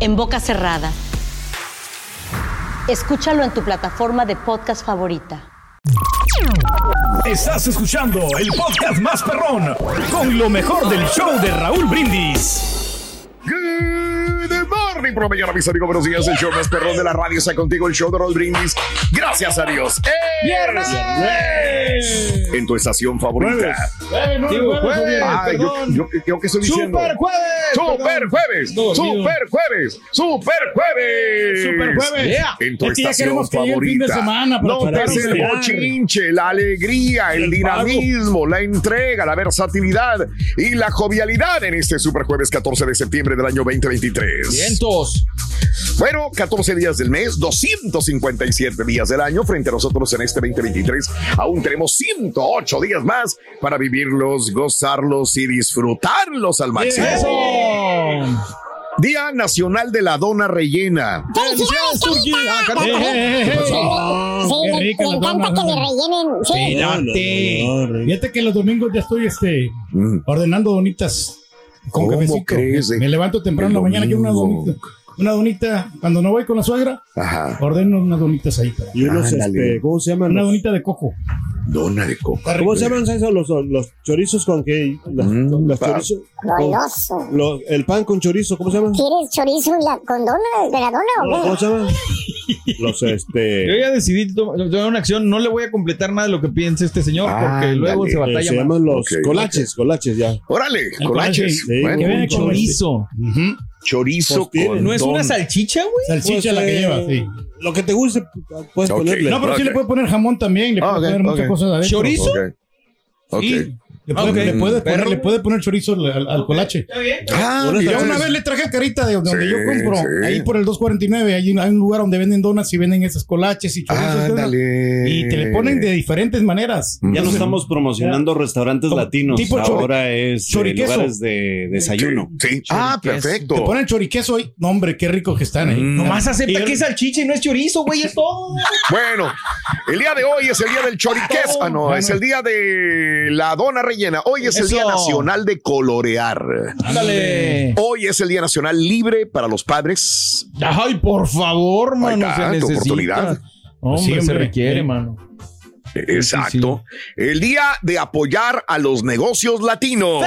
En boca cerrada. Escúchalo en tu plataforma de podcast favorita. Estás escuchando el podcast más perrón con lo mejor del show de Raúl Brindis. Por la mañana, mis amigos. Buenos días. El show más perrón de la radio está contigo, el show de Raúl Brindis. Gracias a Dios. ¡Eh! ¡Viernes! En tu estación favorita. ¡Eh, no, Digo, jueves, Ay, yo, perdón. yo, yo, ¿qué estoy diciendo? ¡Super jueves! ¡Super jueves! No, ¡Super jueves! ¡Super jueves! Super jueves. Yeah. En tu Es que ya estación favorita. fin de semana para no te el bochinche, la alegría, el, El dinamismo, la entrega, la versatilidad y la jovialidad en este Super jueves 14 de septiembre del año 2023. Vientos. Bueno, 14 días del mes, 257 días del año frente a nosotros en este 2023. Aún tenemos 108 días más para vivirlos, gozarlos y disfrutarlos al máximo. Día Nacional de la Dona Rellena. ¡Felicidades, Turquía! Ah, ¿Qué pasó? Sí, Qué me, rica me la encanta dona, que me rellenen. Sí. Fíjate. Fíjate que los domingos ya estoy este, ordenando donitas con. ¿Cómo cafecito. crees Me levanto temprano en la mañana quiero una domingo? Una donita, cuando no voy con la suegra, Ajá. ordeno unas donitas ahí. Para. Y unos, Ándale. este, ¿cómo se llaman? Una Los- donita de coco. Dona de coco. ¿Cómo se llaman esos? Los, los chorizos con que. Las, Mm, pa- chorizos. con- Goloso. los- el pan con chorizo, ¿cómo se llama? ¿Quieres chorizo la, con dona, de la dona o ¿Cómo qué? se llama? Los Yo este. ya decidí to- tomar una acción. No le voy a completar nada de lo que piense este señor, porque Ándale. luego se eh, batalla se más. llaman los Ok, colaches, colaches ya. Órale, El colaches. colache. Bueno, Sí, Que viene con Chorizo. Ujú. Chorizo Pues, con ¿No es una salchicha, güey? Salchicha Pues, la que eh, lleva, sí. Lo que te guste, puedes Ok. ponerle. No, pero sí ok. le puede poner jamón también, le puede Ah, poner muchas cosas adentro. ¿Chorizo? Ok. Ok. Sí. Le puede, le puede poner, Perro. le puede poner chorizo al, al colache. Ah, Una mira. Yo una vez le traje carita de donde Sí, yo compro, sí. ahí por el 249, hay un, hay un lugar donde venden donas y venden esas colaches y chorizos. Ándale. Y te le ponen de diferentes maneras. Ya no estamos promocionando restaurantes Como latinos, tipo ahora es eh, choriqueso. lugares de desayuno. Sí. sí. Ah, perfecto. Te ponen choriqueso ahí. No, hombre, qué rico que están ahí. Mm. Nomás acepta Y- que es salchicha y no es chorizo, güey, es todo. Bueno, el día de hoy es el día del choriqués. Ah, no, es el día de la dona rellena. Hoy es el Eso. día nacional de colorear. Ándale. Hoy es el día nacional libre para los padres. Ay, por favor, mano, está, se oportunidad. Hombre, Sí, se hombre. requiere, Sí. mano. Exacto. El día de apoyar a los negocios latinos.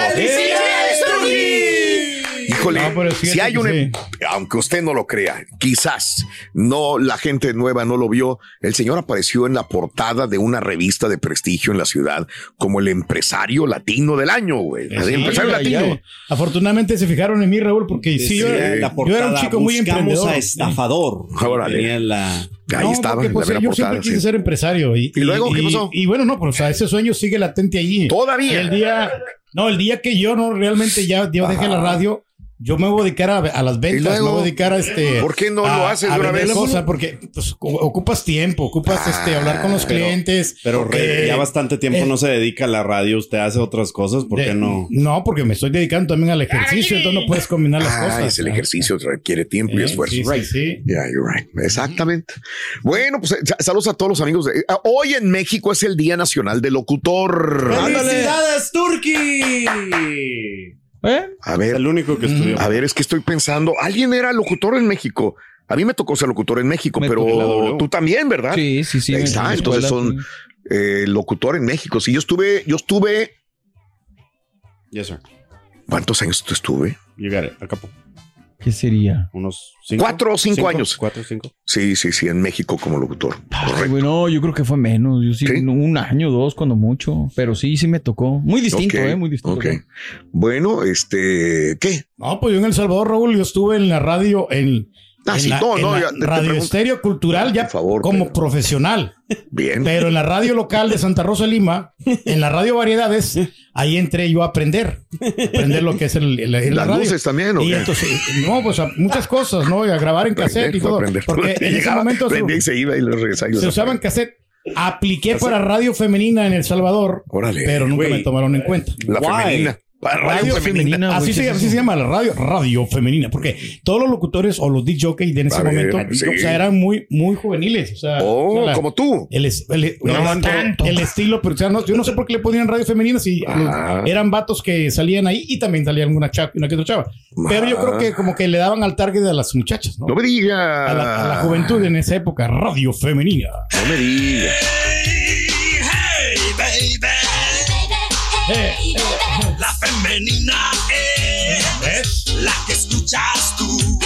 Híjole, No, pero si hay un, sí. aunque usted no lo crea, quizás no la gente nueva no lo vio, el señor apareció en la portada de una revista de prestigio en la ciudad como el empresario latino del año, güey. Sí, empresario latino. Afortunadamente se fijaron en mí, Raúl, porque sí, yo, yo portada, era un chico muy emprendedor. a estafador. Órale. Tenía la... Ahí No, estaba porque, en pues, la yo mera siempre portada. quise sí. ser empresario. ¿Y, ¿Y luego qué pasó? Y, bueno, no, pues o sea, ese sueño sigue latente allí. Todavía. El día, no, el día que yo no realmente ya, yo dejé la radio, yo me voy a dedicar a, a las ventas, luego? me voy a dedicar a este. ¿Por qué no a- lo haces a de una vez? cosas? porque pues, ocupas tiempo, ocupas este, hablar con los Pero- clientes. Pero re- eh, ya bastante tiempo eh, no se dedica a la radio, usted hace otras cosas, ¿por qué de- no? No, porque me estoy dedicando también al ejercicio, entonces no puedes combinar las Ah, cosas. es el ejercicio, requiere tiempo y Eh, esfuerzo. sí, sí, sí. Yeah, you're right. Exactamente. Bueno, pues sa- saludos a todos los amigos. de- ah, hoy en México es el Día Nacional del Locutor. ¡Felicidades, Turki! ¿Eh? A ver, El único que estudió. a ver, es que estoy pensando, alguien era locutor en México. A mí me tocó ser locutor en México, Me pero tú también, ¿verdad? Sí, sí, sí. Ahí en está, la entonces escuela, son eh, locutor en México. Sí, yo estuve, yo estuve, Yes, sir. ¿cuántos años tú estuve? You got it. ¿Qué sería? unos cinco. Cuatro o cinco años. Cuatro o cinco. Sí, sí, sí, en México como locutor. Ay, bueno, yo creo que fue menos. Yo sí, ¿Sí? un año, dos, cuando mucho. Pero sí, sí me tocó. Muy distinto, ¿eh? Muy distinto. ok. Bueno, este, ¿qué? No, pues yo en El Salvador, Raúl, yo estuve en la radio, en, Ah, en sí, la, no, en no, la ya te- te Radio. Estéreo Cultural ya Por favor, como profesional. Bien. Pero en la radio local de Santa Rosa Lima, en la radio Variedades, ahí entré yo a aprender. Aprender lo que es el, el- el- la Las radio. luces también, ¿o Y qué? entonces, no, pues a- muchas cosas, ¿no? Y a grabar en cassette y Fue a todo. aprender. Porque en ese momento se, y se iba y lo regresaba. y lo se usaba en sacaba. cassette. Apliqué para radio femenina en El Salvador, Órale, pero nunca me tomaron en cuenta. La Why? femenina. Radio, Radio femenina. femenina. Así se, llama la radio, radio femenina, porque todos los locutores o los DJ de en ese ver, momento sí. o sea, eran muy, muy juveniles. O sea, Oh, como tú. el, es- el- No, el- no el- tanto. el estilo, pero o sea, no- yo no sé por qué le ponían radio femenina si los- eran vatos que salían ahí y también salían una, chava, una que otra chava. Pero yo creo que como que le daban al target a las muchachas, ¿no? No me diga. A la, a la juventud en esa época, radio femenina. No me diga. Femenina es la que escuchas tú.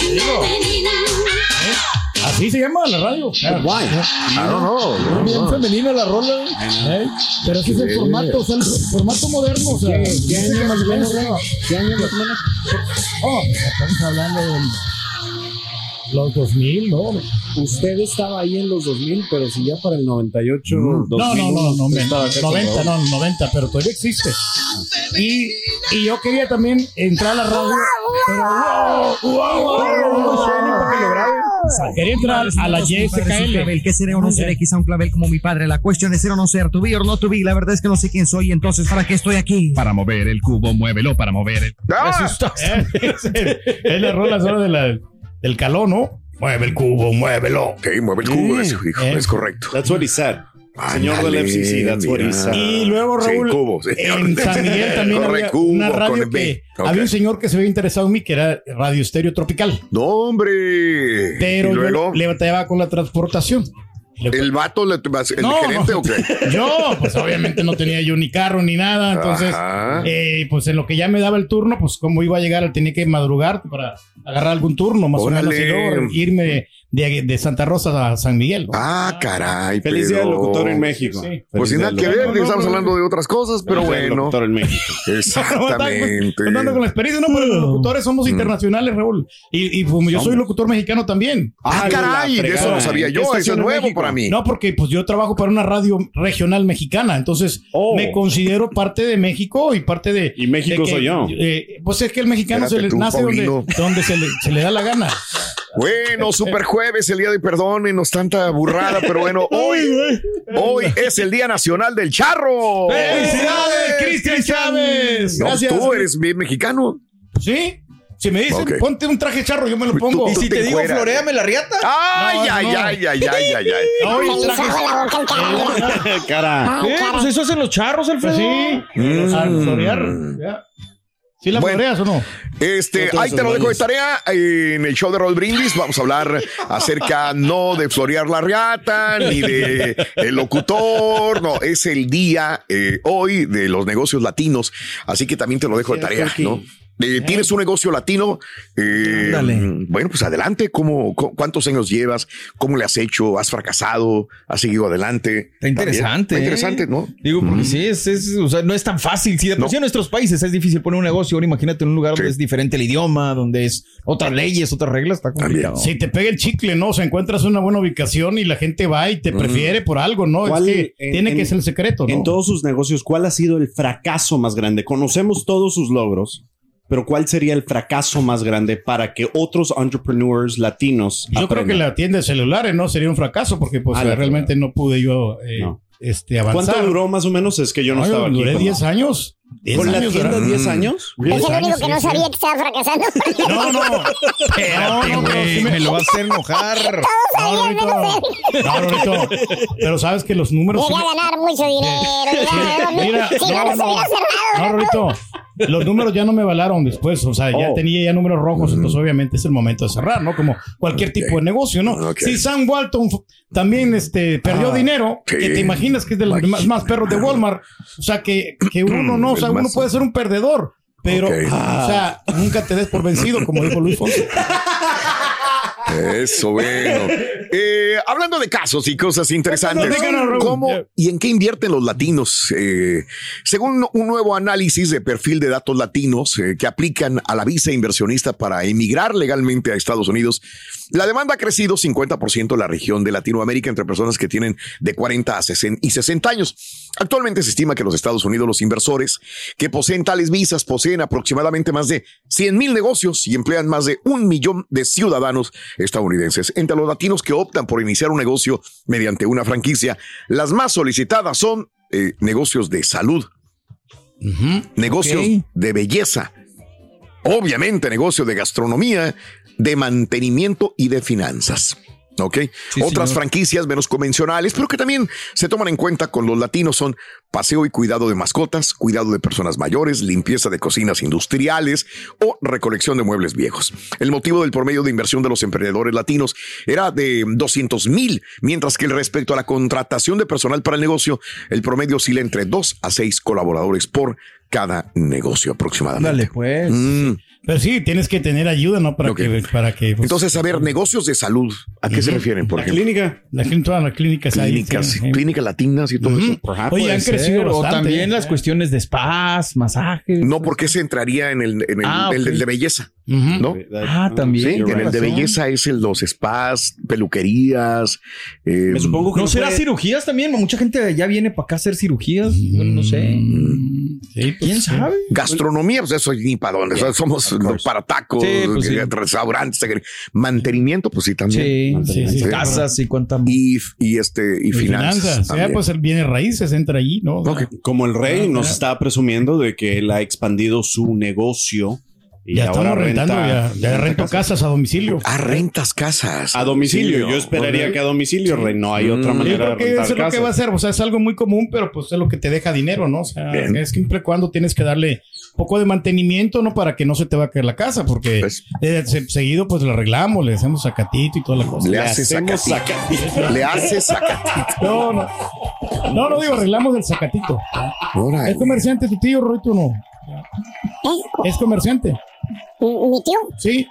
así se llama la radio. Ah, no, bien femenina la rola, ¿eh? pero ese es el formato, o sea, el formato moderno, o sea, ¿qué año más o menos? ¿Qué año más o menos? Oh, estamos hablando de los 2000, ¿no? Usted estaba ahí en los 2000, pero si ya para el 98, No, no, 2001, no, no, estaba acá con 90, Raúl. no, 90, pero todavía existe. Y, y yo quería también entrar a la radio, pero wow, wow, wow, no. Quería entrar a la YSKL. ¿Qué seré o no seré? Quizá un clavel como mi padre. La cuestión es ser o no ser, to be or not to be. La verdad es que no sé quién soy, entonces ¿para qué estoy aquí? Para mover el cubo, muévelo para mover el. ¡Ah! Es, es la rola solo de la, del calón, ¿no? Mueve el cubo, muévelo. Ok, mueve el cubo. Es, hijo, Eh. es correcto. That's what he said. Señor del FCC, that's what he said. Y luego, Sí, Raúl, cubo, en San Miguel también Corre, había cubo una radio B. que había un señor que se había interesado en mí, que era Radio Estéreo Tropical. No, hombre. Pero yo le batallaba con la transportación. El vato, le- el No, gerente o qué? Yo, pues obviamente no tenía yo ni carro ni nada, entonces, eh, pues en lo que ya me daba el turno, pues cómo iba a llegar, tenía que madrugar para agarrar algún turno, más Órale. o menos, y luego irme de, de Santa Rosa a San Miguel. ¿no? Ah, caray. Feliz día del pero- locutor en México. Sí. Pues sin nada que ver, estamos hablando de otras cosas, pero Feliz día del bueno. locutor en México. Exactamente. Andando con la experiencia, no, pero los locutores somos internacionales, Raúl. Y, y pues, yo soy locutor mexicano también. Ah, caray, de eso no sabía yo, eso es nuevo para mí. No, porque pues yo trabajo para una radio regional mexicana, entonces Oh. me considero parte de México y parte de... Y México de que, soy yo. eh, pues es que el mexicano Espérate se le nace donde, Paulino. donde se, le, se le da la gana. Bueno, super jueves, el día de perdón y nos tanta burrada, pero bueno, hoy, hoy es el Día Nacional del Charro. ¡Felicidades, Cristian Chávez! No, Gracias. tú eres bien mexicano. ¿Sí? Si me dicen, ponte un traje charro, yo me lo pongo. Y si te digo, encueras. floreame la riata. Ay, No, ay, no. ay, ay, ay, ay, ay. No, traje Calcán. Cara. ¿Qué? Pues eso hacen los charros, Alfredo. Pues sí, Mm. al florear. ya. ¿Sí la Bueno. o no? Este, ahí te lo dejo de tarea. En el show de Roll Brindis vamos a hablar acerca no de florear la riata, ni de el locutor. No, es el día eh, hoy de los negocios latinos. Así que también te lo dejo de tarea, ¿no? Eh, ¿Tienes un negocio latino? Eh, Ándale. bueno, pues adelante. ¿Cómo, cu- ¿Cuántos años llevas? ¿Cómo le has hecho? ¿Has fracasado? ¿Has seguido adelante? Está interesante. Está ¿eh? interesante, ¿no? Digo, porque sí, es, es- o sea, no es tan fácil. Si de por No. sí en nuestros países es difícil poner un negocio, ahora imagínate en un lugar donde es diferente el idioma, donde es otras leyes, otras reglas, está complicado. Si te pega el chicle, ¿no? O sea, encuentras una buena ubicación y la gente va y te prefiere por algo, ¿no? Es ¿Cuál- que en- tiene que ser el secreto, ¿no? En todos sus negocios, ¿cuál ha sido el fracaso más grande? Conocemos todos sus logros, pero ¿cuál sería el fracaso más grande para que otros entrepreneurs latinos Yo creo que la tienda de celulares no sería un fracaso porque pues Ah, la realmente no pude yo eh, No. este, avanzar. ¿Cuánto duró más o menos? Es que yo no Ay, estaba aquí. Duré cuando- 10 años. 10 ¿Con la años tienda duré. 10 años? Es el 10 único que no sabía que estaba fracasando. No, no. Espérate, No, no, güey. me- lo vas a hacer enojar. Todos sabían menos. No, Rorito. Pero sabes que los números. Llegué a ganar mucho dinero. Mira, si no, no, no no. No, Rorito. Los números ya no me valaron después. O sea, ya Oh. tenía ya números rojos. Entonces, obviamente, es el momento de cerrar, ¿no? Como cualquier tipo de negocio, ¿no? Si Sam Walton también este, perdió Ah, dinero, que te imaginas que es de los más, más perros de Walmart. O sea, que, que uno no, o sea, uno puede ser un perdedor. Pero, o sea, nunca te des por vencido, como dijo Luis Fonsi. Eso, bueno. Eh, hablando de casos y cosas interesantes. ¿cómo y en qué invierten los latinos? Eh, según un nuevo análisis de perfil de datos latinos eh, que aplican a la visa inversionista para emigrar legalmente a Estados Unidos, la demanda ha crecido 50% en la región de Latinoamérica entre personas que tienen de 40 a 60 y 60 años. Actualmente se estima que en los Estados Unidos los inversores que poseen tales visas poseen aproximadamente más de 100 mil negocios y emplean más de un millón de ciudadanos estadounidenses. Entre los latinos que optan por iniciar un negocio mediante una franquicia, las más solicitadas son eh, negocios de salud, negocios de belleza, obviamente negocios de gastronomía, de mantenimiento y de finanzas. ¿Ok? Sí, Otras señor. franquicias menos convencionales, pero que también se toman en cuenta con los latinos son paseo y cuidado de mascotas, cuidado de personas mayores, limpieza de cocinas industriales o recolección de muebles viejos. El motivo del promedio de inversión de los emprendedores latinos era de 200 mil, mientras que respecto a la contratación de personal para el negocio, el promedio oscila entre 2 a 6 colaboradores por cada negocio aproximadamente. Dale, pues. Mm. Pero sí, tienes que tener ayuda, ¿no? Para Ok. que, para que pues, Entonces, a ver, negocios de salud, ¿a qué se refieren, por La ejemplo? clínica. la, clínica- todas las clínicas. Clínicas, sí, sí. clínicas latinas y todo eso. Perhaps. Oye, han Puede crecido ser, O bastante, también ¿eh? las cuestiones de spas, masajes. No, porque se entraría en el, en el, Ah, el ok. de belleza, Ujú. ¿no? Ah, también. Sí, en el de belleza es el los spas, peluquerías. eh, Me supongo que ¿No no será puede- cirugías también? Mucha gente ya viene para acá a hacer cirugías. Bueno, no sé. Mm, sí, pues, ¿Quién sí. sabe? Gastronomía, pues eso ni para dónde. o sea, para tacos, Sí, pues sí. restaurantes, mantenimiento, pues sí, también. Sí, Sí, sí, sí. casas y cuánta. Y, y este, y, Y finanzas. finanzas. Pues el viene raíces entra allí, ¿no? Como el rey Ah, nos ah. está presumiendo de que él ha expandido su negocio y ya ahora estamos rentando, renta- ya, ya rento casas a domicilio. Ah, rentas casas. a domicilio. Yo esperaría que a domicilio, rey. No hay otra Mm. Yo manera creo de que rentar eso es lo que va a ser, o sea, es algo muy común, pero pues es lo que te deja dinero, ¿no? O sea, Bien. es siempre y cuando tienes que darle poco de mantenimiento, ¿no? Para que no se te va a caer la casa, porque Pues- eh, se- seguido pues le arreglamos, le hacemos sacatito y toda la cosa. Le hace hacemos sacatito. Le hace sacatito. No, no. No, no digo, arreglamos el sacatito. Órale. ¿Es comerciante tu tío, Roito, no? ¿Eh? ¿Es comerciante? ¿Mi tío? Sí.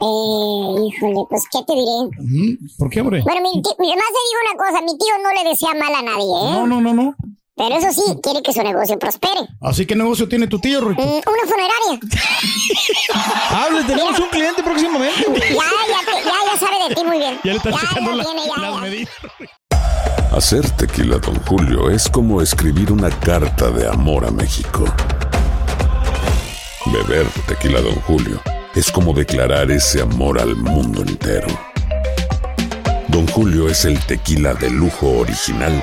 Eh, híjole, pues, ¿qué te diré? ¿Por qué, hombre? Bueno, mi tío, además te digo una cosa, mi tío no le desea mal a nadie, ¿eh? No, no, no, no. Pero eso sí, quiere que su negocio prospere. Así que negocio tiene tu tío, Roito. Mm, una funeraria. Hable, tenemos un cliente próximamente. Ya, ya, te- ya, ya sabe de ti muy bien. Ya le está checando ya la- tiene, ya, las ya. medidas. Hacer tequila, Don Julio, es como escribir una carta de amor a México. Beber tequila, Don Julio, es como declarar ese amor al mundo entero. Don Julio es el tequila de lujo original,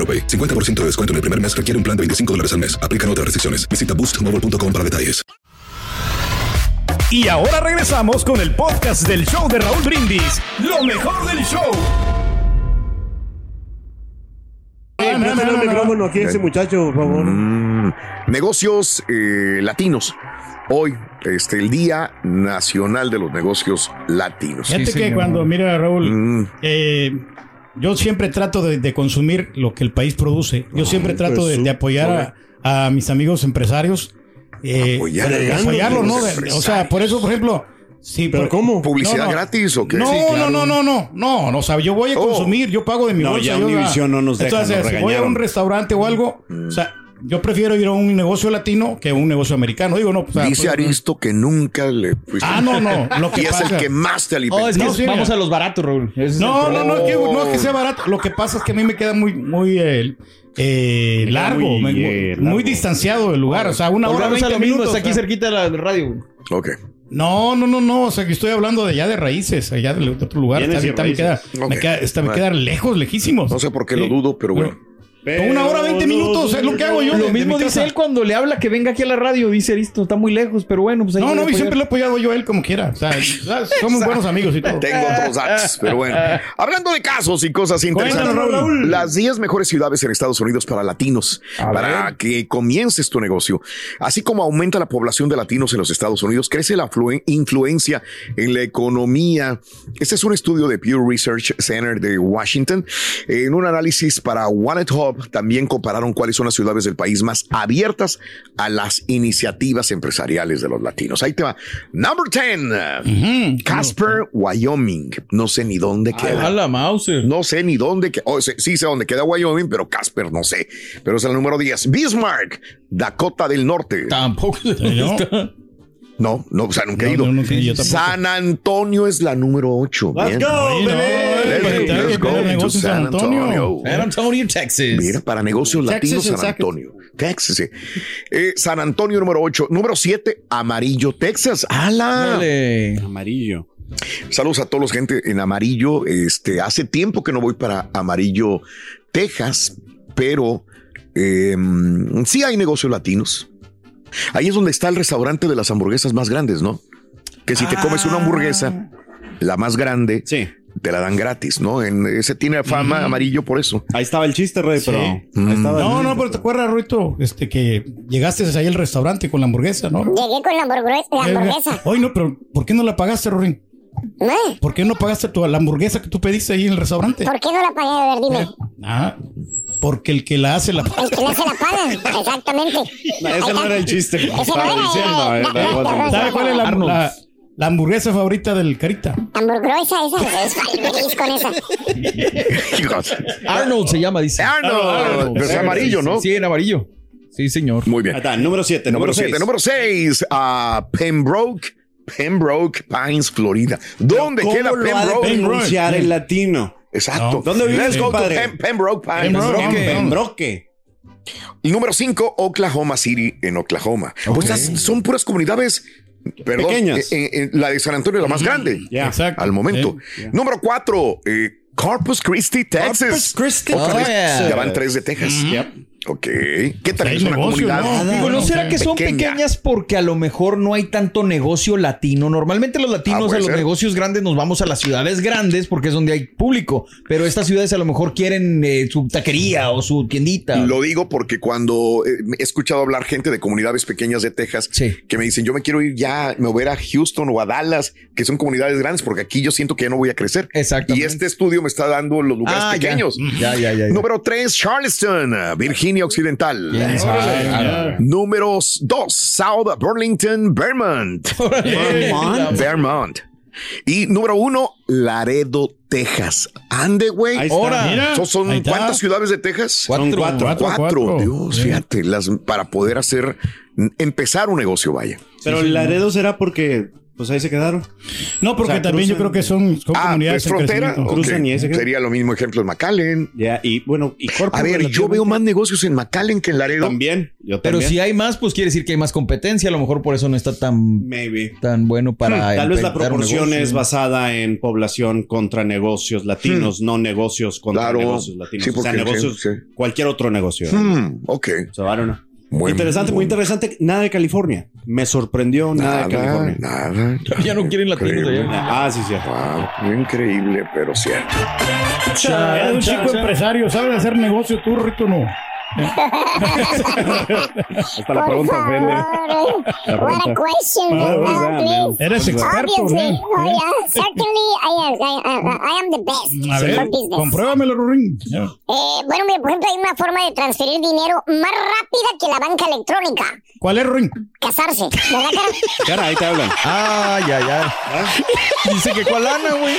AroPay. 50% de descuento en el primer mes requiere un plan de 25 dólares al mes. Aplican otras restricciones. Visita boostmobile.com para detalles. Y ahora regresamos con el podcast del show de Raúl Brindis. Lo mejor del show. Préstale el micrófono aquí ese muchacho, por favor. Mm, negocios eh, latinos. hoy, este, el Día Nacional de los Negocios Latinos. Fíjate que cuando, mira, Raúl, Mm. eh, yo siempre trato de, de consumir lo que el país produce. Yo siempre trato de, de apoyar a, a mis amigos empresarios. Eh, Apoyar de a los apoyarlos, ¿no? O sea, por eso, por ejemplo. Sí, ¿Pero por- cómo? ¿Publicidad gratis o qué? No, Sí, claro. no, no, no, no, no, no, o sea, yo voy a Oh. consumir, yo pago de mi No, bolsa. ya yo, Univision no nos deja, Entonces, nos si voy a un restaurante o algo, o sea, yo prefiero ir a un negocio latino que a un negocio americano. Digo, no, o sea, Dice pues, Aristo que nunca le fuiste. Ah, no, no, lo que y es pasa- el que más te alimenta. Oh, es que No, sí, vamos mira. a los baratos, Raúl. Ese es No, no, no, es que, no es que sea barato. Lo que pasa es que a mí me queda muy, muy eh, eh, queda largo, muy, eh, distanciado el lugar. O sea, una hora, Volvemos a 20 lo mismo, minutos. está aquí o sea. cerquita de la radio. Ok. No, no, no, no. O sea, que estoy hablando de allá de raíces, allá de otro lugar. Ahorita me queda, raíces. me queda, está- me queda lejos, lejísimos. No sé por qué lo dudo, pero bueno. Con una hora, 20 minutos, es lo que hago yo. Lo de mismo mi dice casa. él cuando le habla que venga aquí a la radio. Dice Aristo, está muy lejos, pero bueno, pues ahí No, no, y siempre lo he apoyado yo a él como quiera. O sea, somos buenos amigos y todo. Tengo otros datos, pero bueno. Hablando de casos y cosas interesantes, Raúl. las 10 mejores ciudades en Estados Unidos para latinos, para que comiences tu negocio. Así como aumenta la población de latinos en los Estados Unidos, crece la fluen- influencia en la economía. Este es un estudio de Pew Research Center de Washington. En un análisis para Wallet Hub, también compararon cuáles son las ciudades del país más abiertas a las iniciativas empresariales de los latinos. Ahí te va. Number 10. Casper, Wyoming. No sé ni dónde queda. A la Mauser. No sé ni dónde queda. Oh, sí, sí sé dónde queda Wyoming, pero Casper no sé. Pero es el número 10. Bismarck, Dakota del Norte. Tampoco conozca. No, no, o sea, nunca he No, ido. no, nunca, yo tampoco. San Antonio es la número 8. Let's go, Oye, no, baby. Let's, para let's go San Antonio. San Antonio, Texas. Mira, para negocios Texas, latinos, San. Antonio. Texas. sí. Eh, San Antonio número 8. Número 7, Amarillo, Texas. ¡Hala! Dale. Amarillo. Saludos a todos los gente en Amarillo. Este, hace tiempo que no voy para Amarillo, Texas, pero eh, sí hay negocios latinos. Ahí es donde está el restaurante de las hamburguesas más grandes, ¿no? Que si te comes una hamburguesa, la más grande, Sí. te la dan gratis, ¿no? En, ese tiene fama amarillo por eso. Ahí estaba el chiste, Rey, pero. Ahí estaba el No, no, pero te acuerdas, Ruito, este, que llegaste ahí al restaurante con la hamburguesa, ¿no? Llegué con la hamburguesa. La hamburguesa. Hoy no, pero ¿por qué no la pagaste, Rorín? ¿Eh? ¿Por qué no pagaste tu, la hamburguesa que tú pediste ahí en el restaurante? ¿Por qué no la pagué? A ver, dime. Ah, porque el que la hace la El que le hace la paga. Exactamente. No, ese no era el chiste. Ese no era, eh, ¿Sabe cuál es la, Arnold. la, la hamburguesa favorita del Carita? Hamburguesa esa. Es feliz con esa. Arnold se llama, dice. Arnold. Pero es amarillo, ¿no? Sí, en amarillo. Sí, señor. Muy bien. está, número 7. Número 7. Número 6. Pembroke. Pembroke Pines, Florida. ¿Dónde ¿Cómo queda de Pembroke? pronunciar el latino? Exacto. ¿Dónde vives, Let's go to compadre? Pem- Pembroke Pines. Pembroke. Pembroke. Y número 5, Oklahoma City, en Oklahoma. Pues esas son puras comunidades. Perdón, Pequeñas. eh, eh, la de San Antonio es la más grande. Exacto. Al momento. Número 4, Corpus Christi, Texas. Corpus Christi, Texas. Ya van tres de Texas. Ok. ¿Qué tal? Hay Es una negocio, comunidad. ¿no? Digo, ¿no no será que son Pequeña. pequeñas porque a lo mejor no hay tanto negocio latino? Normalmente los Ah, latinos puede a los ser. negocios grandes nos vamos a las ciudades grandes porque es donde hay público, pero estas ciudades a lo mejor quieren eh, su taquería o su tiendita. Lo digo porque cuando eh, he escuchado hablar gente de comunidades pequeñas de Texas Sí. que me dicen yo me quiero ir ya, me voy a ir a Houston o a Dallas, que son comunidades grandes, porque aquí yo siento que ya no voy a crecer. Exactamente. Y este estudio me está dando los lugares Ah, pequeños. Ya, ya, ya, ya. Número 3, Charleston, Virginia Occidental. Bien, Ah, Número 2, South Burlington, Vermont. Vermont. Vermont. Y número 1, Laredo, Texas. Ande, güey. Ahora. Mira, ¿Son, son cuántas ciudades de Texas? Cuatro. Son cuatro. Cuatro, Cuatro. cuatro. Dios, Sí. fíjate, las, para poder hacer, empezar un negocio, vaya. Pero Laredo será porque, pues ahí se quedaron. No, porque O sea, también yo creo que son, son Ah, comunidades ¿es en frontera? Cruzan y ese- Sería lo mismo ejemplo en McAllen. Ya, y bueno, y Corpus A ver, yo veo más negocios en McAllen que en Laredo. También, yo Pero también. si hay más, pues quiere decir que hay más competencia. A lo mejor por eso no está tan, Maybe. tan bueno para. Hmm, Tal vez la proporción negocio. es basada en población contra negocios latinos, no negocios contra Claro. negocios latinos. Sí, o sea, negocios, sí, sí. cualquier otro negocio. Hmm, ok. So, I don't know. Muy- interesante, muy interesante. Nada de California. Me sorprendió nada, de California. nada. Ya no quieren latinos allá. Ah, sí, sí. Wow, increíble, pero cierto. Eres un chico empresario, ¿sabes hacer negocio tú, Rito? No. Hasta la pregunta ofende. La What a question. Ah, no, what's that, please. man? Eres experto, Obviously. ¿no? Oh, yeah. Certainly, I am, I, I- I am the best A ver, compruébamelo, Rurín. Ya. Eh, bueno, mira, por ejemplo, hay una forma de transferir dinero más rápida que la banca electrónica. ¿Cuál es, Rurín? Casarse, ¿verdad, cara? Cara, ahí te hablan. Ay, ay, ay. Dice que cuál lana, güey.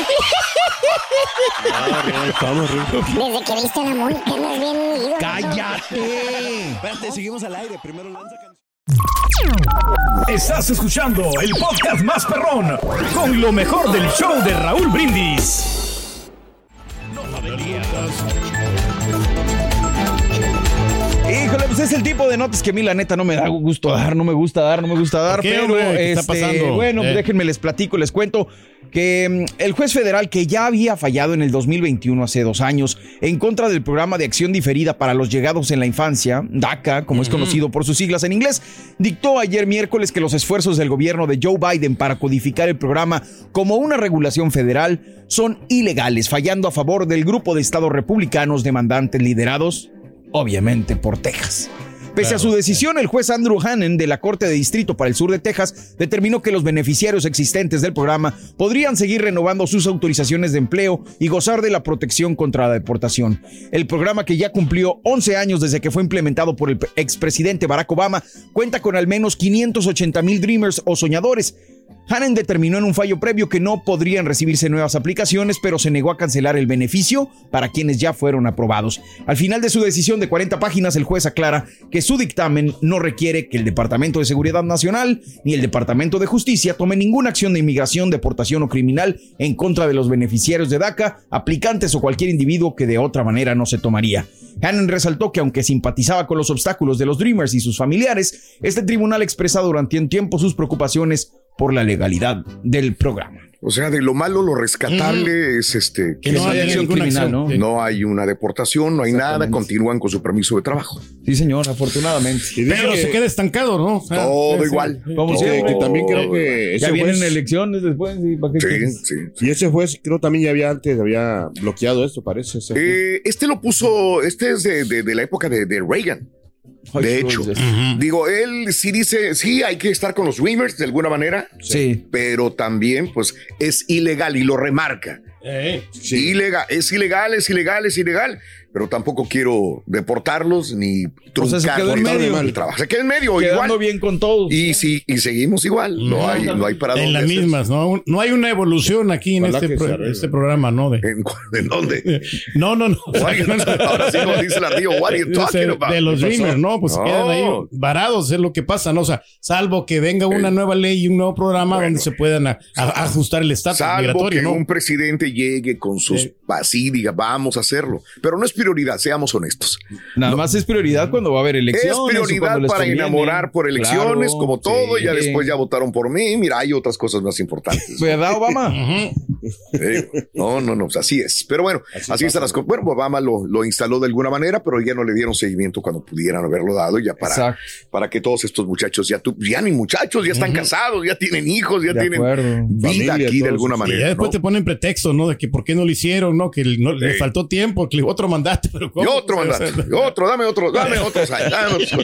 Desde que viste a la Mónica, andas bien ido. ¡Cállate! Espérate, seguimos al aire. Primero lanza Estás escuchando el podcast más perrón con lo mejor del show de Raúl Brindis. Híjole, pues es el tipo de notas que a mí la neta no me da gusto dar, no me gusta dar, no me gusta dar, ¿Por qué, pero hombre? ¿Qué está este, pasando? bueno, Eh. déjenme les platico, les cuento que mm, el juez federal que ya había fallado en el 2021 hace dos años en contra del programa de acción diferida para los llegados en la infancia, DACA, como es conocido por sus siglas en inglés, dictó ayer miércoles que los esfuerzos del gobierno de Joe Biden para codificar el programa como una regulación federal son ilegales, fallando a favor del grupo de estados republicanos demandantes liderados obviamente por Texas. Pese a su decisión, el juez Andrew Hannon de la Corte de Distrito para el Sur de Texas determinó que los beneficiarios existentes del programa podrían seguir renovando sus autorizaciones de empleo y gozar de la protección contra la deportación. El programa que ya cumplió 11 años desde que fue implementado por el expresidente Barack Obama cuenta con al menos 580 mil Dreamers o soñadores. Hannon determinó en un fallo previo que no podrían recibirse nuevas aplicaciones, pero se negó a cancelar el beneficio para quienes ya fueron aprobados. Al final de su decisión de 40 páginas, el juez aclara que su dictamen no requiere que el Departamento de Seguridad Nacional ni el Departamento de Justicia tome ninguna acción de inmigración, deportación o criminal en contra de los beneficiarios de DACA, aplicantes o cualquier individuo que de otra manera no se tomaría. Hannon resaltó que aunque simpatizaba con los obstáculos de los Dreamers y sus familiares, este tribunal expresa durante un tiempo sus preocupaciones por la legalidad del programa. O sea, de lo malo, lo rescatable es este Que no ninguna criminal, acción. ¿no? no hay una deportación, no hay nada, continúan con su permiso de trabajo. Sí, señor, afortunadamente. Pero se queda estancado, ¿no? O sea, Todo sí, igual. sí. Como Que, que también creo que Ya vienen juez, elecciones después. ¿y para qué Sí, quieres? sí. y ese juez creo también ya había antes había bloqueado esto, parece. Eh, este lo puso, este es de, de- de la época de, de Reagan. De hecho, digo, él sí dice, sí, hay que estar con los Dreamers de alguna manera, Sí. pero también, pues, es ilegal y lo remarca. Eh, Ilegal, es ilegal, es ilegal, es ilegal, pero tampoco quiero deportarlos ni O sea, se truncar quedó en con medio. el trabajo. Se quedó en medio, Quedando igual. bien con todos. Y sí, y seguimos igual. No hay, no hay para en las mismas, ¿no? No hay una evolución aquí en este, pro- este programa, ¿no? De, ¿En, en dónde? no, no, no. Ahora sí, como dice el ardillo, what are you talking de, about? de los. Dreamers, ¿no? Pues se No. quedan ahí varados, es lo que pasa, ¿no? O sea, salvo que venga una nueva ley y un nuevo programa donde se puedan a- a- ajustar el estatus Salvo migratorio, que ¿no? un presidente llegue con sus así, diga, vamos a hacerlo. Pero no es prioridad, seamos honestos. Nada más es prioridad cuando va a haber elecciones. Es prioridad les para enamorar por elecciones, Claro, como todo, y ya después ya votaron por mí. Mira, hay otras cosas más importantes. ¿Verdad, Obama? No, no, no, pues así es. Pero bueno, así, están las cosas. Bueno, Obama lo, lo instaló de alguna manera, pero ya no le dieron seguimiento cuando pudieran haberlo dado, ya para, Exacto. para que todos estos muchachos ya, tu- ya ni muchachos, ya están casados, ya tienen hijos, ya De tienen acuerdo. vida Familia, aquí de alguna Y manera. ya después ¿no? te ponen pretexto, ¿no? De que por qué no lo hicieron, ¿no? Que no, le Sí. faltó tiempo, que otro mandato, pero Y otro y otro, dame otro, dame otro. dame otro.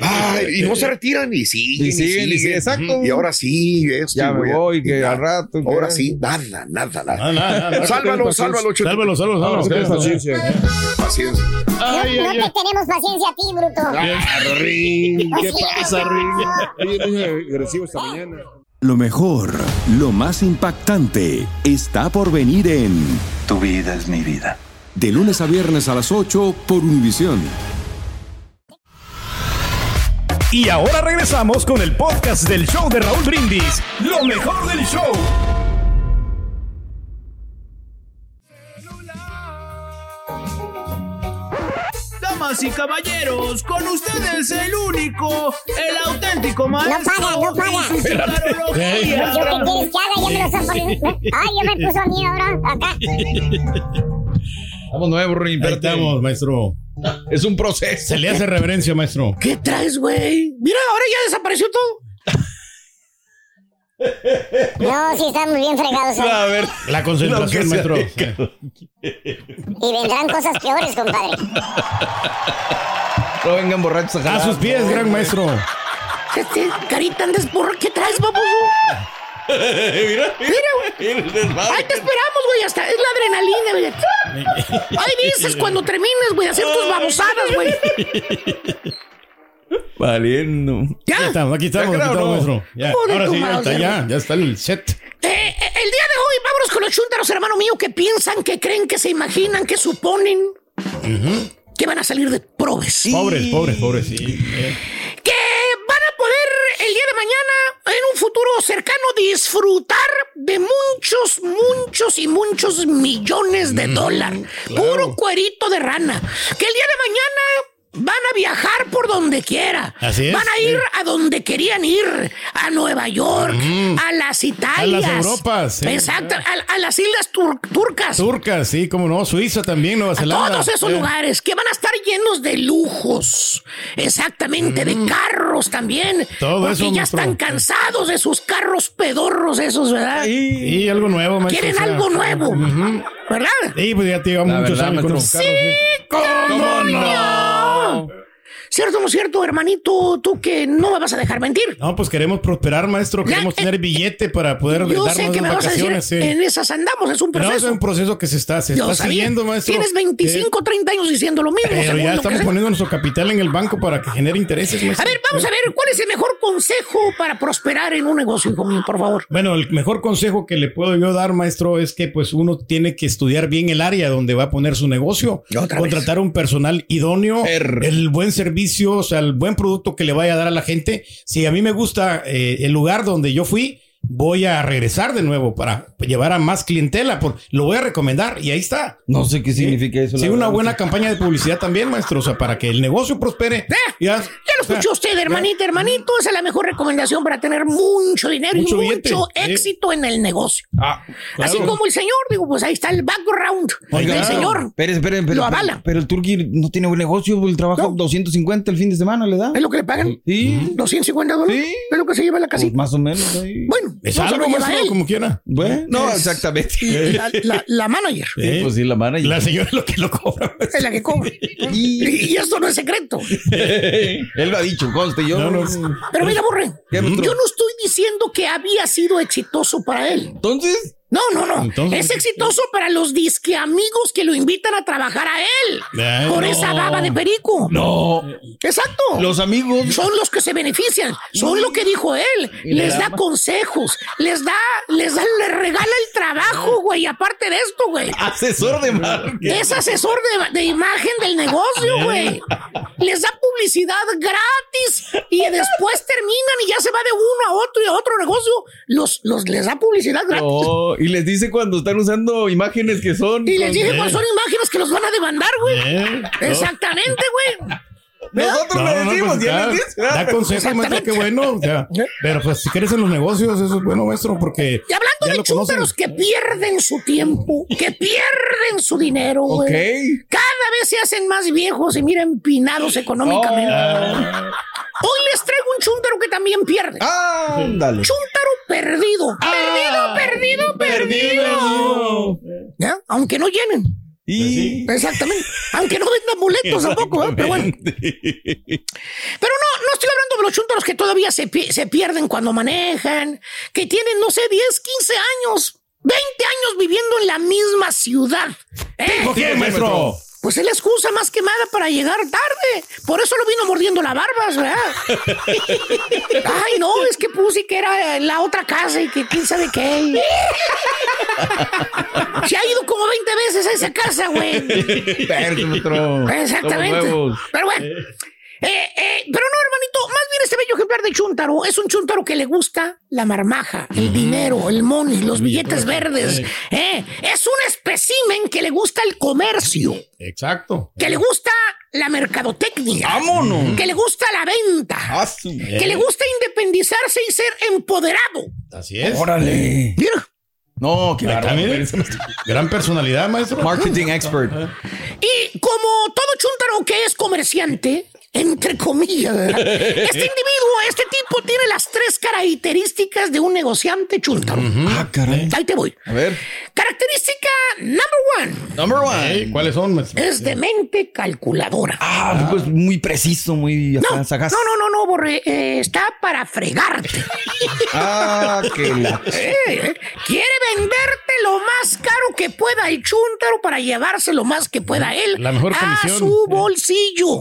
Ay, y no se retiran y siguen, Y siguen, y siguen, exacto. Y ahora sí, esto. Ya me voy, que al rato, Ahora sí, nada, nada, nada. Sálvalo, no, sálvalo. Sálvalo, sálvalo, paciencia. Paciencia. No, Ay, no ay, te ay. tenemos paciencia a ti, bruto. Ah, Rin, ¿Qué pasa, agresivo esta mañana. Lo mejor, lo más impactante, está por venir en Tu vida es mi vida. De lunes a viernes a las 8 por Univisión. Y ahora regresamos con el podcast del show de Raúl Brindis. Lo mejor del show. Damas y caballeros, con ustedes el único, el auténtico No maestro. no paga. de psicología. ¿Yo espérate. Estamos, maestro. Es un proceso. Se le hace reverencia, maestro. ¿Qué traes, güey? Mira, ahora ya desapareció todo. No, sí estamos bien fregados. ¿eh? A ver. La concentración, Lo que sea. maestro. Y vendrán cosas peores, compadre. No vengan borrachos a A sus pies, gran maestro. Este, carita, andas por ¿qué traes, baboso? mira, Mira, güey. Ahí te esperamos, güey. Hasta es la adrenalina, güey. Ahí dices cuando termines, güey, hacer tus babosadas, güey. Valiendo. ¿Ya? Aquí estamos, aquí estamos, aquí ¿Ya estamos, creo, maestro. Ya, ahora tu sí, ya está, ya, ya está el set. Eh, eh, el día de hoy, vámonos con los chúntaros, hermano mío, que piensan, que creen, que se imaginan, que suponen que van a salir de probes. Pobres, pobres, pobres, sí. Eh, que van a poder el día de mañana, en un futuro cercano, disfrutar de muchos, muchos y muchos millones de dólares. Puro cuerito de rana. Que el día de mañana van a viajar por donde quiera. Así es, Van a ir sí. a donde querían ir. A Nueva York, a las Italias. Europas, sí. Exacto, a, a las islas tur- turcas. Turcas, sí, como no, Suiza también, Nueva A Zelanda. todos esos lugares que van a estar llenos de lujos. Exactamente, de carros también. Todo porque eso, ya están cansados de sus carros pedorros esos, ¿verdad? Y algo nuevo, maestro. Quieren o sea, algo nuevo. ¿Verdad? Sí, pues ya te llevamos muchos verdad, años con maestro. los carros. sí. ¿Cómo no? ¿Cierto o no cierto, hermanito? Tú que no me vas a dejar mentir. No, pues queremos prosperar, maestro. Ya, Queremos eh, tener billete para poder Yo darnos sé que me vas a decir, sí. en esas andamos, es un proceso. es un proceso que se está, se Yo está sabía. siguiendo, maestro. Tienes 25, 30 años diciendo lo mismo. Pero ya estamos poniendo nuestro capital en el banco para que genere intereses, A maestro. ver, vamos a ver, ¿cuál es el mejor consejo para prosperar en un negocio, hijo mío, por favor? Bueno, el mejor consejo que le puedo yo dar, maestro, es que pues uno tiene que estudiar bien el área donde va a poner su negocio, Otra contratar un personal idóneo, el buen servicio, o sea, el buen producto que le vaya a dar a la gente. Si a mí me gusta eh, el lugar donde yo fui, voy a regresar de nuevo para llevar a más clientela, por, lo voy a recomendar y ahí está. No sé qué significa eso. Sí, una verdad. buena campaña de publicidad también, maestro, o sea, para que el negocio prospere. Ya, Ya lo escuchó usted, hermanita, hermanito. Esa es la mejor recomendación para tener mucho dinero Mucho y billete, mucho sí. éxito en el negocio. Ah, claro. Así como el señor, digo, pues ahí está el background Oiga, del señor. Espere, espere, pero, Lo avala. pero el Turqui no tiene buen negocio, el trabajo 250 el fin de semana le da. ¿Es lo que le pagan? Sí. 250 dólares. Sí. Es lo que se lleva la Pues casita. más o menos. ahí. Bueno, Es no algo, él. como quiera. Bueno, no, Es- exactamente. La, la- la manager Sí, pues sí, la manager. La señora es lo que lo cobra. es la que cobra. y, y esto no es secreto. Él lo ha dicho, conste, yo. No, no. Pero mira, Borre, ¿Qué, yo no estoy diciendo que había sido exitoso para él. Entonces, No, no, no. Entonces- es exitoso para los disque amigos que lo invitan a trabajar a él. Ay, con no. esa baba de perico. no. Exacto. Los amigos. son los que se benefician, son lo que dijo él, les da consejos, les da, les da, les regala el trabajo, güey, aparte de esto, güey. Asesor de marketing. Es asesor de, de imagen del negocio, güey. Les da publicidad gratis y después terminan y ya se va de uno a otro y a otro negocio. Los, los les da publicidad gratis. Y les dice cuando están usando imágenes que son. Y les dije con- cuáles son imágenes que los van a demandar, güey. Eh. Exactamente, güey. Nosotros No, le no, decimos, pues, ya dices, da ah, consejos, maestro, qué bueno. o sea, pero pues si quieres en los negocios, eso es bueno, maestro, porque. Y hablando de chúntaros que pierden su tiempo, que pierden su dinero, güey. Ok. Cada vez se hacen más viejos y mira empinados económicamente. Ah. Hoy les traigo un chúntaro que también pierde. Ah, ándale. Chúntaro perdido. Ah. perdido, perdido, perdido. ¿Ya? Aunque no llenen. Y. Exactamente. Aunque no vendan boletos tampoco, ¿eh? pero bueno. Pero no, no estoy hablando de los chúntaros que todavía se, pi- se pierden cuando manejan, que tienen, no sé, 10, 15 años, 20 años viviendo en la misma ciudad. ¿eh? ¿Por qué, maestro? Pues es la excusa más quemada para llegar tarde. Por eso lo vino mordiendo la barba, ¿verdad? Ay, no, es que puse que era la otra casa y que quién sabe qué. Se ha ido como 20 veces a esa casa, güey. Exactamente. Pero bueno. Eh, eh, pero no, hermanito, más bien este bello ejemplar de Chuntaro es un Chuntaro que le gusta la marmaja, el dinero, el money, los billetes verdes. eh. Es un espécimen que le gusta el comercio, Exacto. que le gusta la mercadotecnia, Vámonos. que le gusta la venta, Ah, que le gusta independizarse y ser empoderado. Así es. Órale. Mira. No, mire. Gran personalidad, maestro. Marketing expert. Y como todo Chuntaro que es comerciante, entre comillas, ¿verdad? este individuo, este tipo tiene las tres cara- características de un negociante chuntaro. Ah, caray. Ahí te voy. A ver. Característica number one. Number one. ¿Cuáles son? Es de mente calculadora. Ah, pues muy preciso, muy No, sagaz. no, no, no, no, Borre. eh, está para fregarte. Ah, que la. Eh, eh, quiere venderte lo más caro que pueda el chúntaro para llevarse lo más que pueda él La mejor a comisión. su bolsillo.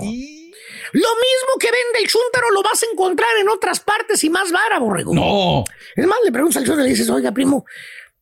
Lo mismo que vende el chúntaro lo vas a encontrar en otras partes y más vara, borrego. No. Es más, le preguntas al chúntaro y le dices, oiga, primo,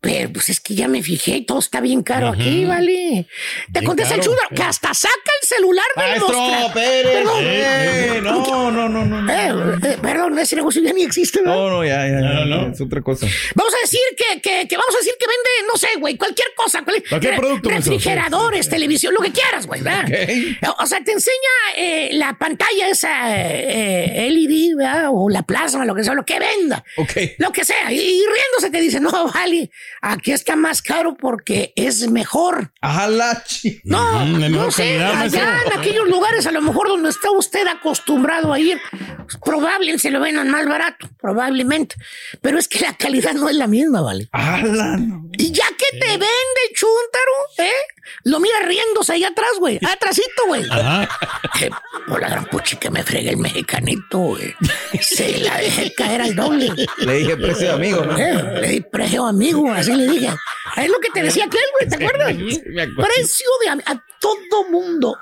pero pues es que ya me fijé, todo está bien caro aquí, ¿vale? Te Bien contesta el caro, sí. que hasta saca el celular del Maestro. Pérez. Perdón. Eh, no, no, no, no. no. Eh, eh, perdón, ese negocio ya ni existe, ¿verdad? No, no, ya, ya, ya, No, no. Es otra cosa. Vamos a decir que, que, que vamos a decir que vende, no sé, güey, cualquier cosa. cual- Cualquier re- producto. Refrigeradores, televisión, lo que quieras, güey, ¿verdad? Ok. O sea, te enseña eh, la pantalla esa eh, LED, ¿verdad? O la plasma, lo que sea, lo que venda. Ok. Lo que sea. Y, y riéndose te dice, no, vale, aquí está más caro porque es mejor. Ajá, la chi- No, Mm, de no mejor sé, calidad, allá en aquellos lugares a lo mejor donde está usted acostumbrado a ir, probablemente se lo vendan más barato, probablemente. Pero es que la calidad no es la misma, ¿vale? No. Te vende el chúntaro, ¿eh? Lo mira riéndose ahí atrás, güey. Atrásito, güey. Ajá. Eh, por la gran puchi que me fregue el mexicanito, güey. Se la dejé caer al doble. Le dije precio de amigo, ¿no? Eh, le di precio amigo, así le dije. Es lo que te decía aquel, güey, ¿te acuerdas? me acuerdo. precio de amigo. A todo mundo.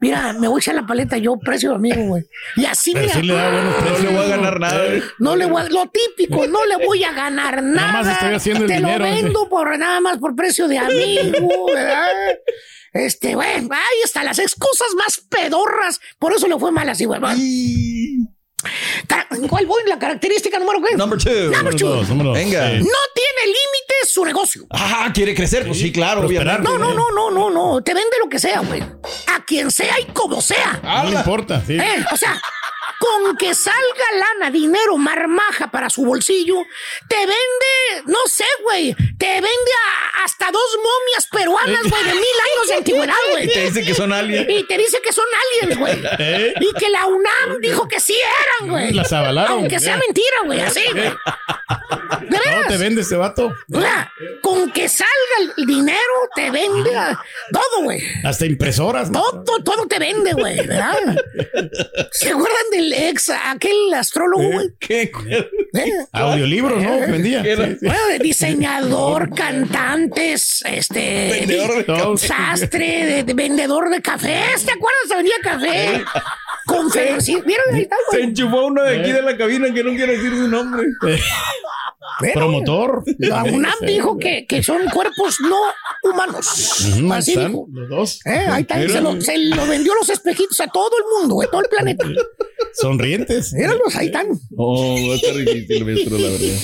Mira, me voy a echar la paleta yo, precio de amigo, güey. Y así, Pero mira. sí le da buenos No precios. le voy a ganar nada. No le voy a, lo típico, no le voy a ganar nada. Nada más estoy haciendo el Te dinero, lo vendo por nada más por precio de amigo, ¿verdad? Este, güey, ahí están las excusas más pedorras. Por eso le fue mal así, güey. ¿Cuál voy? La característica número qué? Number two. Number two. Dos, número dos. Venga. Sí. No tiene límites su negocio. Ah, quiere crecer. Pues sí, claro, Prosperar. obviamente. No, no, no, no, no, no. Te vende lo que sea, güey. A quien sea y como sea. No le importa, sí. Eh, o sea, con que salga lana, dinero, marmaja para su bolsillo, te vende, no sé, güey, te vende a- hasta dos momias peruanas, güey, de mil años de antigüedad, güey. Y te dice que son aliens. Y te dice que son aliens, güey. ¿Eh? Y que la UNAM dijo que sí eran, güey. Las avalaron. Aunque sea Eh. mentira, güey, así, güey. ¿De No, te vende este vato. O sea, con que salga el dinero, te vende a- todo, güey. Hasta impresoras. ¿no? Todo, todo te vende, güey, ¿verdad? ¿Se acuerdan del ex, aquel astrólogo, güey? ¿Qué? ¿Eh? Audiolibros, ¿no? Vendía. Bueno, diseñador, cantantes, este, Vendedor de todo. sastre, de, de vendedor de cafés, ¿te acuerdas? Se vendía café. Conferencia. ¿Vieron ahí está, Se enchufó uno de aquí de la cabina que no quiere decir su nombre. Promotor. La UNAM dijo que, que son cuerpos no humanos. Así dijo. Los dos. Eh, ahí está, se lo, se lo vendió los espejitos a todo el mundo, güey, todo el planeta. Sonrientes. Míralos, ahí están. Oh, va a estar difícil, maestro, la verdad.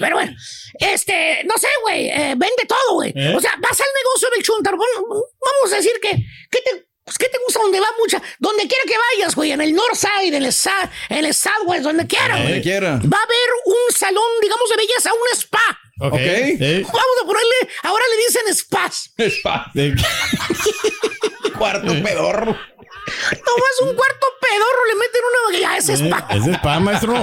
Pero bueno, este, no sé, güey, eh, vende todo, güey. ¿Eh? O sea, vas al negocio del chuntaro. Bueno, Vamos a decir que, que te, pues, ¿qué te gusta donde va mucha? Donde quiera que vayas, güey, en el North Side, en el, Sa- en el Southwest, donde quiera, Donde güey. quiera. Va a haber un salón, digamos, de belleza, un spa. Ok. Ok. Sí. Vamos a ponerle, ahora le dicen spas. Spa. Cuarto pedorro. Nomás un cuarto pedorro le meten una... Ya, es spa. Es spa, maestro.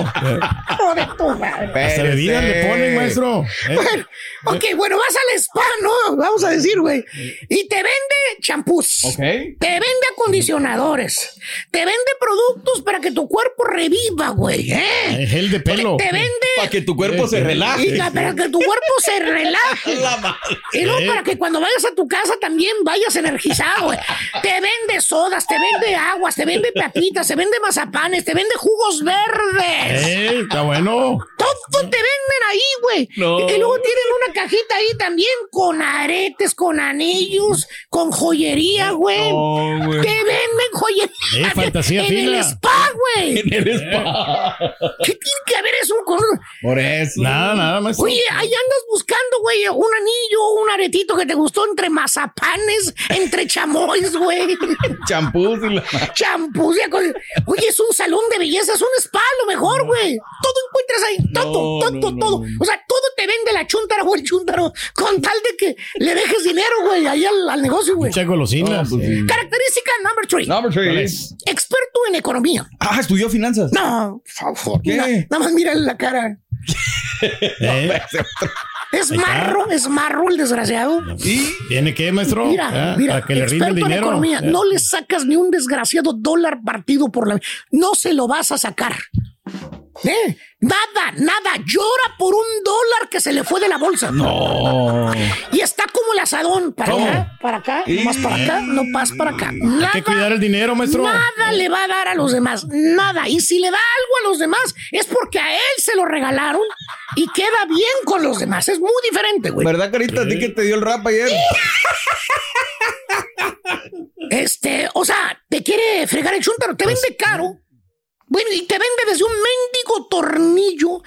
Joder, tu madre. Hasta bebidas le ponen, maestro. Eh, Bueno, ok, bueno, vas al spa, ¿no? Vamos a decir, güey. Y te vende champús. Ok. Te vende acondicionadores. Te vende productos para que tu cuerpo reviva, güey. ¿eh? Gel de pelo. Te vende. Para que tu cuerpo se relaje. la- para que tu cuerpo se relaje. La madre. Y no Eh. para que cuando vayas a tu casa también vayas energizado, güey. Te vende sodas, te vende aguas, te vende papitas, te vende mazapanes, te vende jugos verdes. Eh, está bueno. Todo te venden ahí, güey. No. Y luego tienen una cajita ahí también con aretes, con anillos, con joyería, güey. No. Te venden joyería. Eh, fantasía en fina. el spa, güey. En el spa. ¿Qué tiene que haber eso con Por eso. Nada, nada, maestro. Oye, ahí andas buscando, güey, un anillo, un aretito que te gustó entre mazapanes, entre chamois, güey. Champús Champús. y. Oye, es un salón de belleza, es un spa, a lo mejor, güey. Todo encuentras ahí, todo, No, todo, no, no, todo. O sea, todo te vende la chuntara o el chuntaro con tal de que le dejes dinero, güey, ahí al, al negocio, güey. Muchas golosinas. pues Característica number three. Number three. ¿Cuál es? Experto en economía. Ah, estudió finanzas. No, por favor. ¿Qué? Mira, nada más mira la cara. ¿Eh? Es marro, es marro el desgraciado. ¿Tiene que, maestro? Mira, Ah, mira, Para que le rinda el dinero. economía, no le sacas ni un desgraciado dólar partido por la... No se lo vas a sacar. ¿Eh? Nada, nada. Llora por un dólar que se le fue de la bolsa. No. Y está como el asadón. Para ¿Cómo? acá, para acá, no más para acá, no más para acá. Hay Nada, que cuidar el dinero, maestro. nada le va a dar a los demás. Nada. Y si le da algo a los demás, es porque a él se lo regalaron y queda bien con los demás. Es muy diferente, güey. ¿Verdad, Carita? ¿A ti que te dio el rap ayer? Este, o sea, te quiere fregar el chúntaro, te vende caro. Bueno, y te vende desde un mendigo tornillo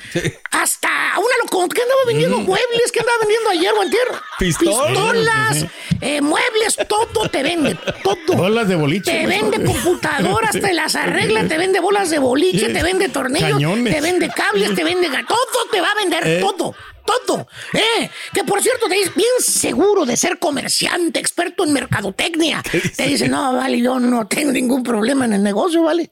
hasta una loco que andaba vendiendo muebles, que andaba vendiendo ayer o antier. Pistolas. Pistolas, eh, muebles, todo te vende, todo. Bolas de boliche. Te maestro. vende computadoras, te las arregla, te vende bolas de boliche, te vende tornillos, Cañones. te vende cables, te vende todo, te va a vender Eh. todo. Todo. Eh, que por cierto, te dice bien seguro de ser comerciante, experto en mercadotecnia. Te dice, no, vale, yo no tengo ningún problema en el negocio, vale.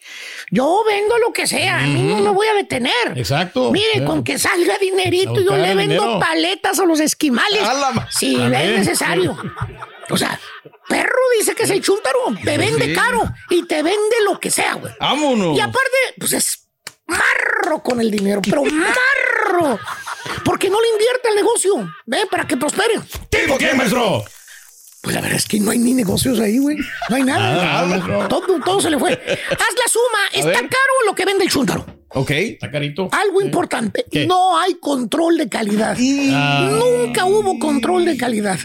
Yo vendo lo que sea, a mí no me voy a detener. Exacto. Mire, con que salga dinerito, yo le vendo dinero. paletas a los esquimales. A la ma- Si es necesario. O sea, perro dice que es el chúntaro, te vende Sí. caro y te vende lo que sea, güey. Vámonos. Y aparte, pues es marro con el dinero, pero marro. Porque no le invierte al negocio, ¿ve? Para que prospere. ¿Tipo qué, maestro? Pues la verdad es que no hay ni negocios ahí, güey. No hay nada. Todo, todo se le fue. Haz la suma. ¿Está ver. caro lo que vende el chúntaro? Ok. Está carito. Algo importante. ¿Qué? No hay control de calidad. Ah. Nunca hubo control de calidad.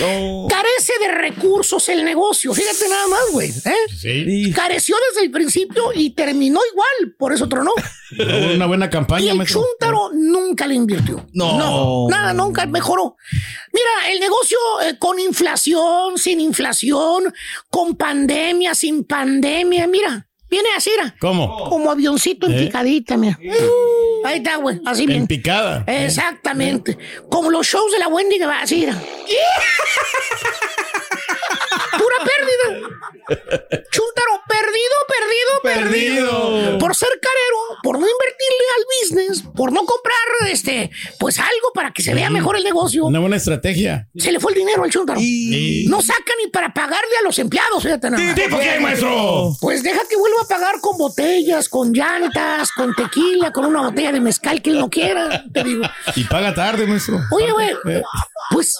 No. Carece de recursos el negocio. Fíjate nada más, güey. ¿eh? Sí. Careció desde el principio y terminó igual. Por eso tronó. Hubo Una buena Y campaña, el maestro. chúntaro nunca le invirtió. No. nada, nunca mejoró. Mira, el negocio eh, con inflación, sin inflación, con pandemia, sin pandemia, mira, viene así, mira. ¿Cómo? Como avioncito en ¿Eh? picadita, mira. Ahí está, güey, así En bien. picada. Exactamente. Como los shows de la Wendy que va así, mira. Pura pérdida. Chuntaro, perdido, perdido, perdido, Perdido. Por ser carero, por no invertirle al business, por no comprar este, pues algo para que se vea mejor el negocio. Una buena estrategia. Se le fue el dinero al Chuntaro. Y- No saca ni para pagarle a los empleados, fíjate nada. ¿Tipo qué, maestro? Pues deja que vuelva a pagar con botellas, con llantas, con tequila, con una botella de mezcal que él no quiera, te digo. Y paga tarde, maestro. Oye, güey, pues,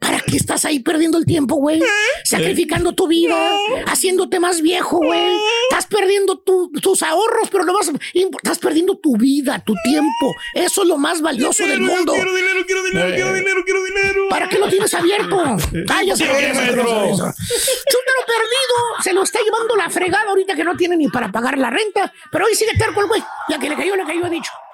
¿para qué estás ahí perdiendo el tiempo, güey? Sacrificando tu vida, haciéndote más viejo, güey. Estás perdiendo tu- tus ahorros, pero lo más imp- estás perdiendo tu vida, tu tiempo. Eso es lo más valioso del mundo. dinero, quiero dinero, quiero dinero, quiero dinero. ¿Para qué lo tienes abierto? Ya sé Sí, lo que es, maestro. Chúntaro perdido, se lo está llevando la fregada ahorita que no tiene ni para pagar la renta, pero hoy sigue terco el güey. Ya que le cayó, le cayó, he dicho.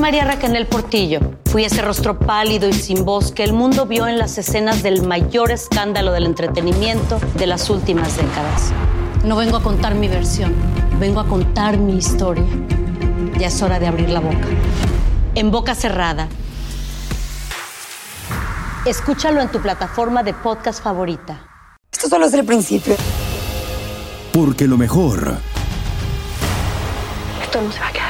María Raquel Portillo. Fui ese rostro pálido y sin voz que el mundo vio en las escenas del mayor escándalo del entretenimiento de las últimas décadas. No vengo a contar mi versión, vengo a contar mi historia. Ya es hora de abrir la boca. En boca cerrada. Escúchalo en tu plataforma de podcast favorita. Esto solo es el principio. Porque lo mejor, Esto no se va a quedar.